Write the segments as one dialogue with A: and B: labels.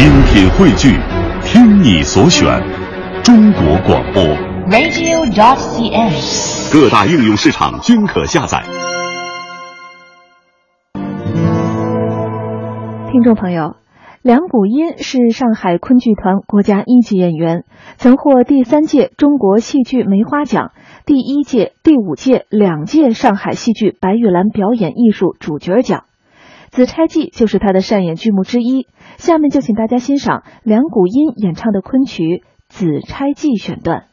A: 精品汇聚，听你所选，中国广播。
B: radio.cn。
A: 各大应用市场均可下载。
C: 听众朋友，梁谷音是上海昆剧团国家一级演员，曾获第三届中国戏剧梅花奖、第一届、第五届两届上海戏剧白玉兰表演艺术主角奖。《紫钗记》就是他的擅演剧目之一。下面就请大家欣赏梁谷音演唱的昆曲《紫钗记》选段。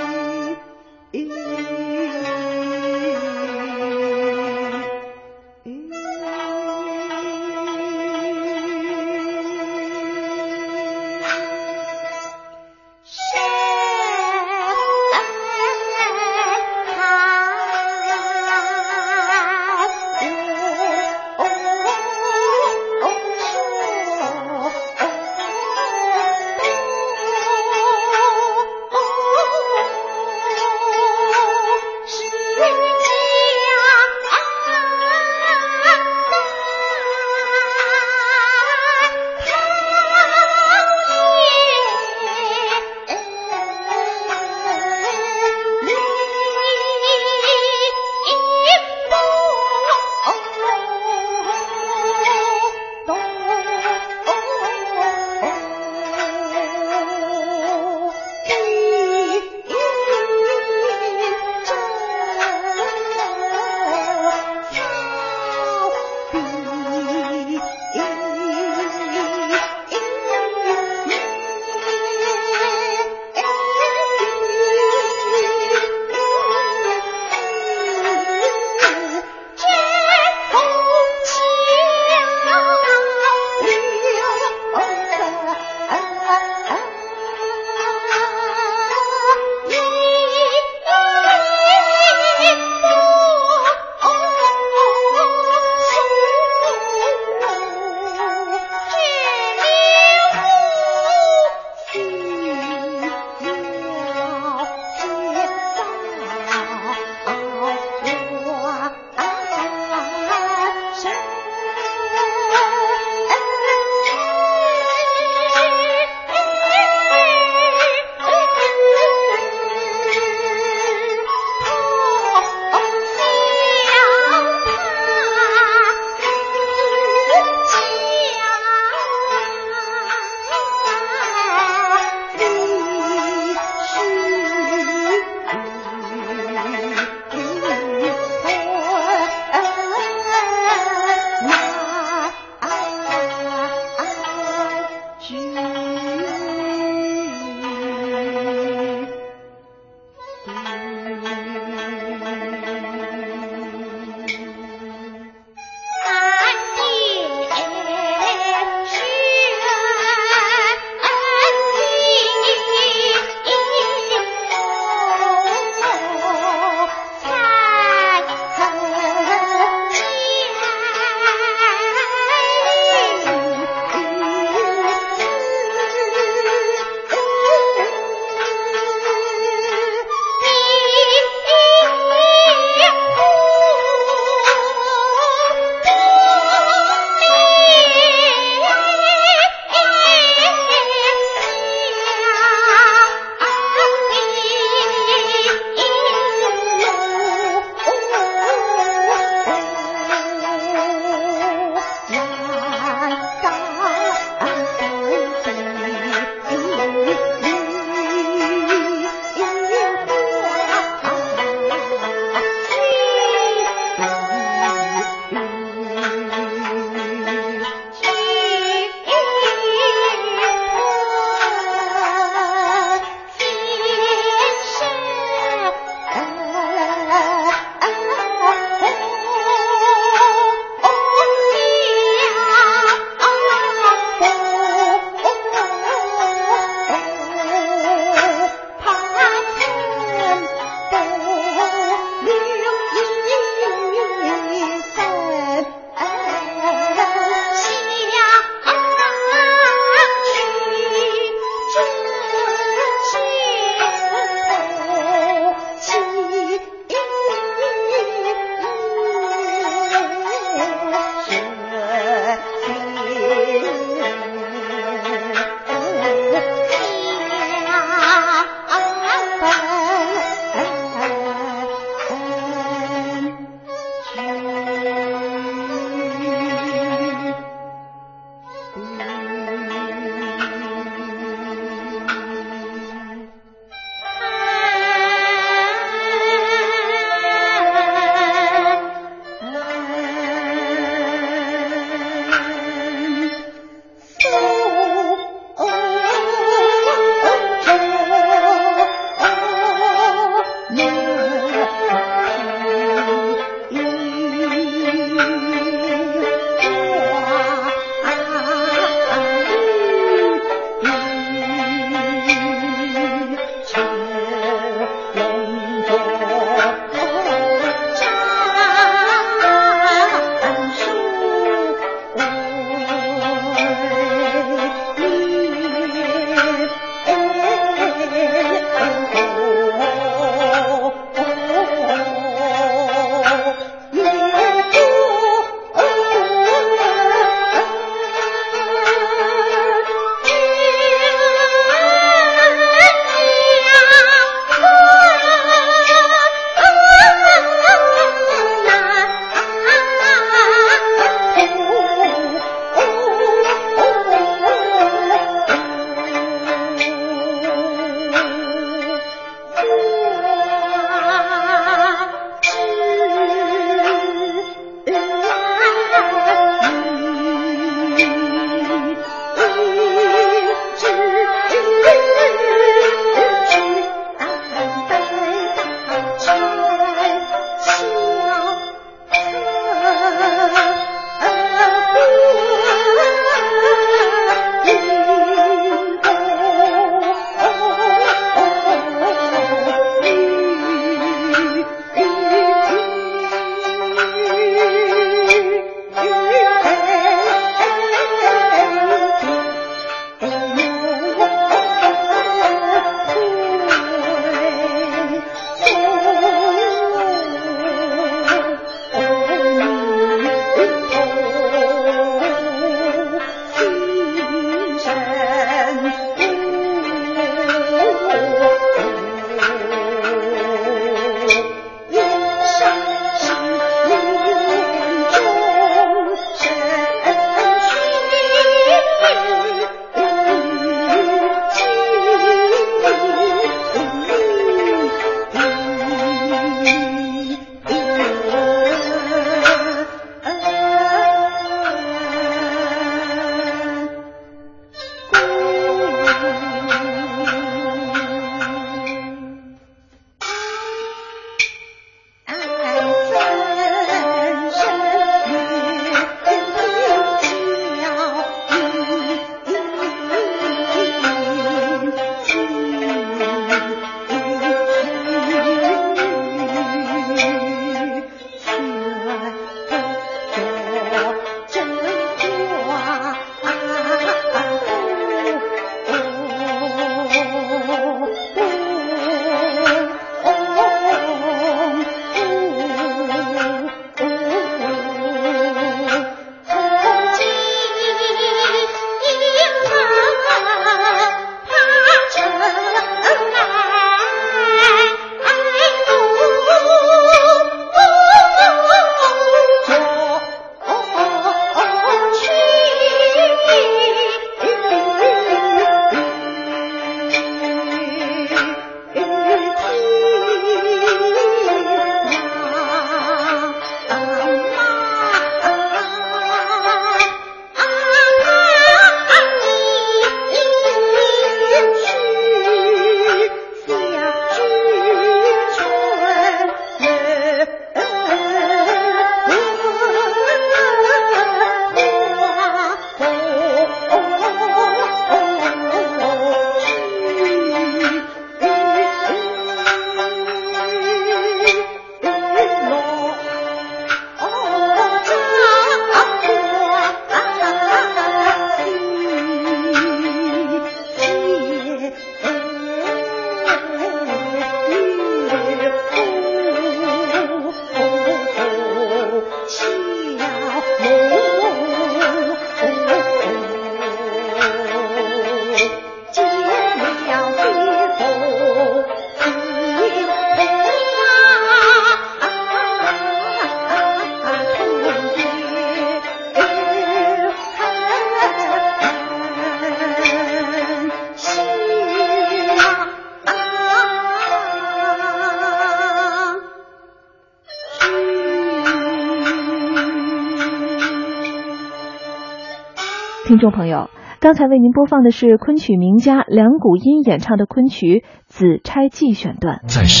D: 听众朋友，刚才为您播放的是昆曲名家梁谷音演唱的昆曲《紫钗记》选段。
A: 在时